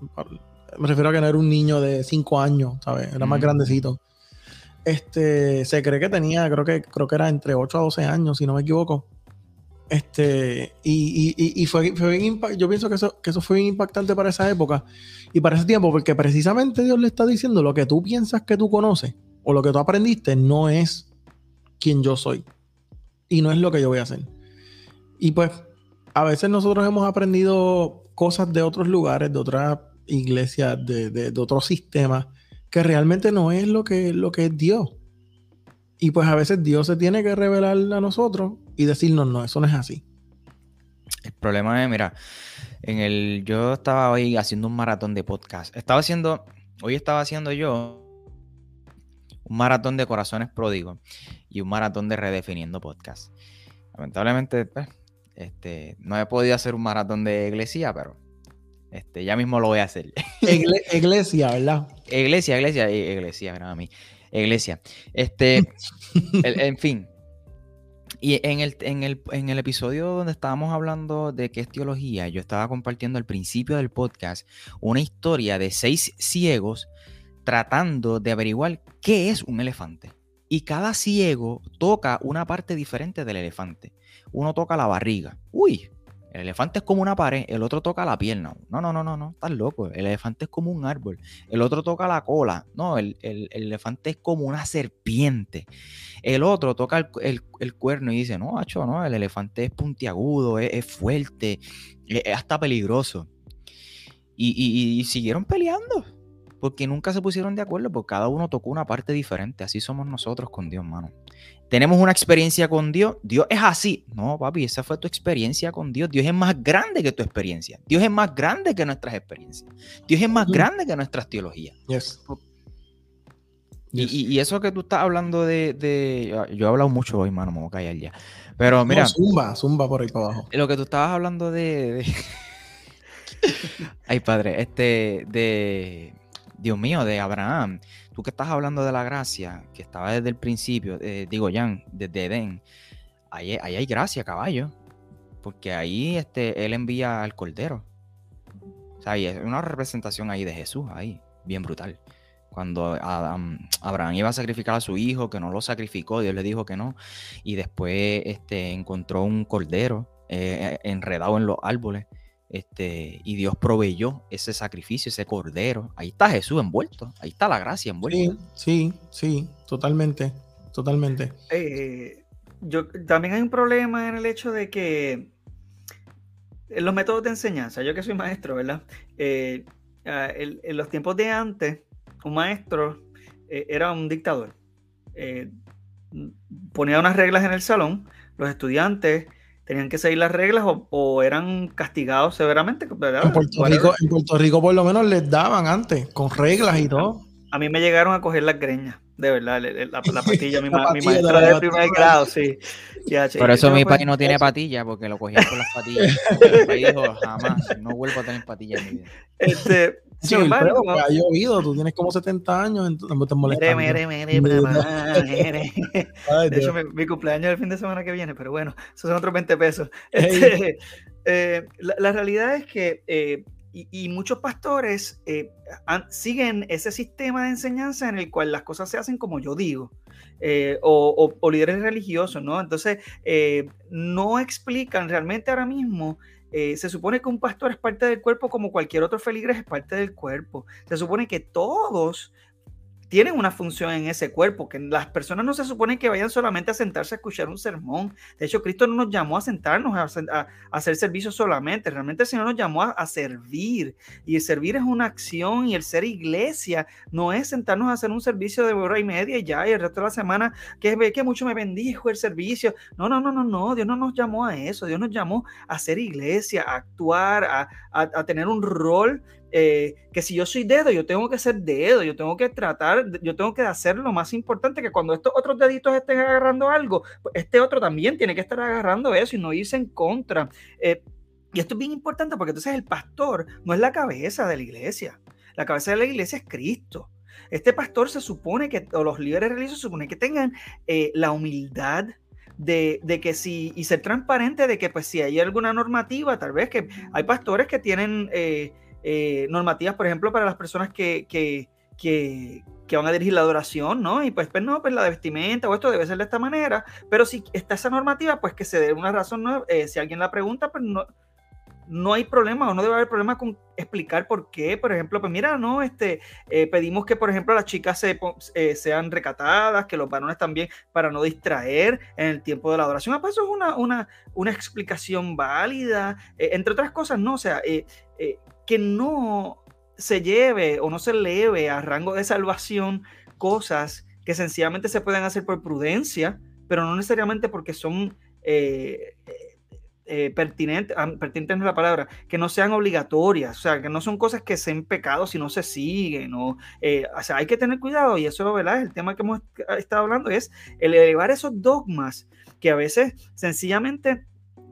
me refiero a que no era un niño de 5 años, ¿sabes? Era más grandecito. Este, se cree que tenía, creo que, creo que era entre 8 a 12 años, si no me equivoco. Este, y, fue, bien yo pienso que eso, que eso fue bien impactante para esa época y para ese tiempo, porque precisamente Dios le está diciendo lo que tú piensas que tú conoces o lo que tú aprendiste no es quien yo soy y no es lo que yo voy a hacer. Y pues a veces nosotros hemos aprendido cosas de otros lugares, de otras iglesias, de, de, otros sistemas, que realmente no es lo que, lo que es Dios. Y pues a veces Dios se tiene que revelar a nosotros y decirnos, no, eso no es así. El problema es, mira, en el, yo estaba hoy haciendo un maratón de podcast. Estaba haciendo, hoy estaba haciendo yo un maratón de corazones pródigos y un maratón de redefiniendo podcast. Lamentablemente, pues, este, no he podido hacer un maratón de iglesia, pero este, ya mismo lo voy a hacer. iglesia, ¿verdad? Iglesia, iglesia, iglesia, a mí. Iglesia. Este, en fin, y en el, en, el, episodio donde estábamos hablando de qué es teología, yo estaba compartiendo al principio del podcast una historia de seis ciegos tratando de averiguar qué es un elefante. Y cada ciego toca una parte diferente del elefante. Uno toca la barriga. Uy, el elefante es como una pared, el otro toca la pierna. No, no, no, no, no, estás loco. El elefante es como un árbol. El otro toca la cola. No, el, elefante es como una serpiente. El otro toca el, cuerno y dice, no, macho, no, el elefante es puntiagudo, es, fuerte, es, hasta peligroso. y siguieron peleando porque nunca se pusieron de acuerdo, porque cada uno tocó una parte diferente. Así somos nosotros con Dios, mano. Tenemos una experiencia con Dios. Dios es así. No, papi, esa fue tu experiencia con Dios. Dios es más grande que tu experiencia. Dios es más grande que nuestras experiencias. Dios es más grande que nuestras teologías. Yes. Y, eso que tú estás hablando de, Yo he hablado mucho hoy, mano, me voy a callar ya. Pero mira. zumba, zumba por ahí para abajo. Lo que tú estabas hablando de... Ay, padre, este, de, Dios mío, de Abraham. Tú que estás hablando de la gracia, que estaba desde el principio, eh, digo, Jan, desde Edén, ahí, hay gracia, caballo. Porque ahí este, él envía al cordero. O sea, hay una representación ahí de Jesús, ahí, bien brutal. Cuando Abraham iba a sacrificar a su hijo, que no lo sacrificó, Dios le dijo que no. Y después este, encontró un cordero eh, enredado en los árboles este, y Dios proveyó ese sacrificio, ese cordero. Ahí está Jesús envuelto, ahí está la gracia envuelta. Sí, sí, sí, totalmente, totalmente. Eh, yo, también hay un problema en el hecho de que en los métodos de enseñanza, yo que soy maestro, ¿verdad? Eh, ah, en, los tiempos de antes, un maestro eh, era un dictador. ponía unas reglas en el salón, los estudiantes tenían que seguir las reglas o, eran castigados severamente. En Puerto, Rico, en Puerto Rico por lo menos les daban antes, con reglas y todo. A mí me llegaron a coger las greñas, de verdad, la, la patilla, mi, mi maestra de primer grado, sí. Por eso mi país no tiene patilla, porque lo cogía con las patillas. mi dijo, jamás, no vuelvo a tener patillas en mi vida. Este, Sí, Sin embargo, ha llovido, tú tienes como 70 años, entonces te molestas. Mere, mere, mere, De hecho, mi, cumpleaños es el fin de semana que viene, pero bueno, esos son otros 20 pesos. Este, eh, la, realidad es que, eh, y, muchos pastores eh, siguen ese sistema de enseñanza en el cual las cosas se hacen como yo digo, eh, o, líderes religiosos, ¿no? Entonces, no explican realmente ahora mismo se supone que un pastor es parte del cuerpo como cualquier otro feligres es parte del cuerpo. Se supone que todos tienen una función en ese cuerpo, que las personas no se suponen que vayan solamente a sentarse a escuchar un sermón. De hecho, Cristo no nos llamó a sentarnos a, hacer servicio solamente, realmente el Señor nos llamó a, servir. Y el servir es una acción y el ser iglesia no es sentarnos a hacer un servicio de hora y media y ya, y el resto de la semana que ve que mucho me bendijo el servicio. No, no, no, no, no, Dios no nos llamó a eso, Dios nos llamó a ser iglesia, a actuar, a, a tener un rol eh, que si yo soy dedo, yo tengo que ser dedo, yo tengo que tratar, yo tengo que hacer lo más importante, que cuando estos otros deditos estén agarrando algo, pues este otro también tiene que estar agarrando eso y no irse en contra. Eh, y esto es bien importante porque entonces el pastor no es la cabeza de la iglesia, la cabeza de la iglesia es Cristo. Este pastor se supone que, o los líderes religiosos se supone que tengan eh, la humildad, de, de, que si, y ser transparente de que pues si hay alguna normativa, tal vez que hay pastores que tienen eh, normativas, por ejemplo, para las personas que, que, que, que, van a dirigir la adoración, ¿no? Y pues, pues no, pues la de vestimenta o esto debe ser de esta manera, pero si está esa normativa, pues que se dé una razón, ¿no? Eh, si alguien la pregunta, pues no, no hay problema o no debe haber problema con explicar por qué. Por ejemplo, pues mira, no, este, eh, pedimos que, por ejemplo, las chicas se, sean recatadas, que los varones también, para no distraer en el tiempo de la adoración. Ah, pues eso es una, una, una explicación válida, entre otras cosas, ¿no? O sea, que no se lleve o no se eleve a rango de salvación cosas que sencillamente se pueden hacer por prudencia, pero no necesariamente porque son eh, eh, pertinentes, ah, pertinentes es la palabra, que no sean obligatorias, o sea, que no son cosas que sean pecados si no se siguen, eh, o, sea, hay que tener cuidado y eso, ¿verdad? El tema que hemos estado hablando es el elevar esos dogmas que a veces sencillamente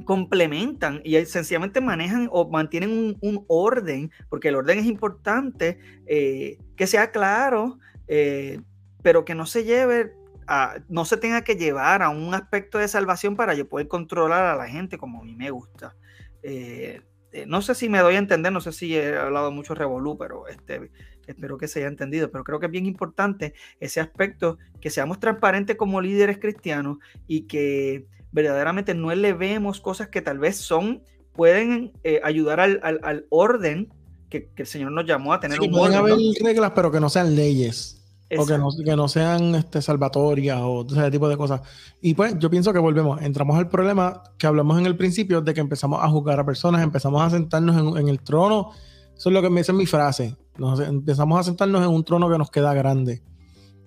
complementan y sencillamente manejan o mantienen un, orden, porque el orden es importante, eh, que sea claro, eh, pero que no se lleve a, no se tenga que llevar a un aspecto de salvación para yo poder controlar a la gente como a mí me gusta. Eh, no sé si me doy a entender, no sé si he hablado mucho revolú, pero este, espero que se haya entendido, pero creo que es bien importante ese aspecto, que seamos transparentes como líderes cristianos y que verdaderamente no le vemos cosas que tal vez son, pueden eh, ayudar al, orden que, el Señor nos llamó a tener. Sí, pueden haber reglas, pero que no sean leyes. O que no, que no, sean este, salvatorias o ese tipo de cosas. Y pues yo pienso que volvemos, entramos al problema que hablamos en el principio de que empezamos a juzgar a personas, empezamos a sentarnos en, el trono. Eso es lo que me dice mi frase. Nos, empezamos a sentarnos en un trono que nos queda grande.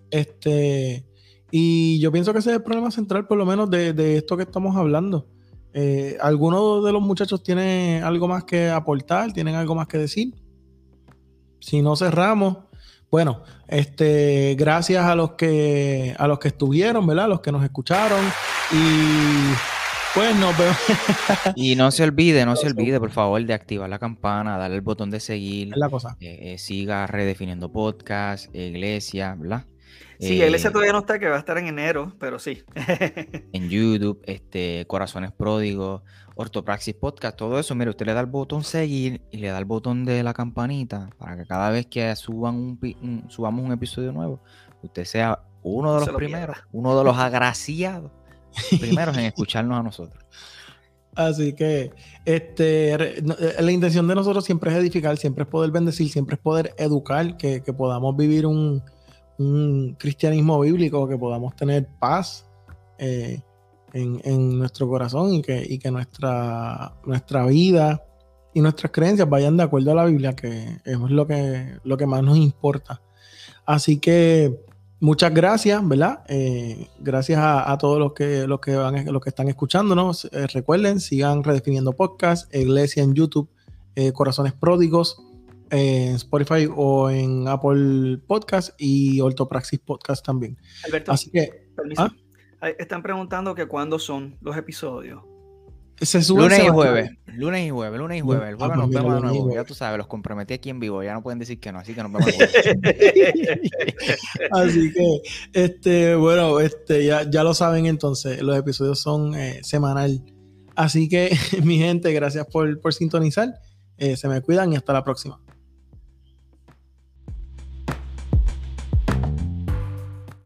Este, y yo pienso que ese es el problema central, por lo menos, de, esto que estamos hablando. Eh, ¿Alguno de los muchachos tiene algo más que aportar? ¿Tienen algo más que decir? Si no cerramos, bueno, este, gracias a los que a los que estuvieron, ¿verdad? A los que nos escucharon y pues nos vemos. y no se olvide, no se olvide, por favor, de activar la campana, darle el botón de seguir. Es la cosa. Eh, eh, siga redefiniendo podcast, iglesia, ¿verdad? Sí, la iglesia eh, todavía no está, que va a estar en enero, pero sí. en YouTube, este, Corazones Pródigos, Ortopraxis Podcast, todo eso. Mire, usted le da el botón seguir y le da el botón de la campanita para que cada vez que suban un, subamos un episodio nuevo, usted sea uno de los primeros, uno de los agraciados primeros en escucharnos a nosotros. Así que este, eh, la intención de nosotros siempre es edificar, siempre es poder bendecir, siempre es poder educar, que podamos vivir un, un cristianismo bíblico, que podamos tener paz eh, en, nuestro corazón y que, que nuestra, nuestra vida y nuestras creencias vayan de acuerdo a la Biblia, que es lo que, lo que más nos importa. Así que muchas gracias, ¿verdad? Eh, gracias a, todos los que, los que, van, los que están escuchándonos. Eh, recuerden, sigan redefiniendo podcast, Iglesia en YouTube, Corazones Pródigos en Spotify o en Apple Podcast y Ortopraxis Podcast también. Alberto, Así que, ¿ah? Están preguntando que cuándo son los episodios. Se lunes y jueves. Lunes y jueves, lunes y jueves. El jueves ah, nos vemos de nuevo. Ya tú sabes, los comprometí aquí en vivo. Ya no pueden decir que no, así que nos vemos. así que, este, bueno, este, ya, ya lo saben entonces. Los episodios son eh, semanal. Así que, mi gente, gracias por, por sintonizar. se me cuidan y hasta la próxima.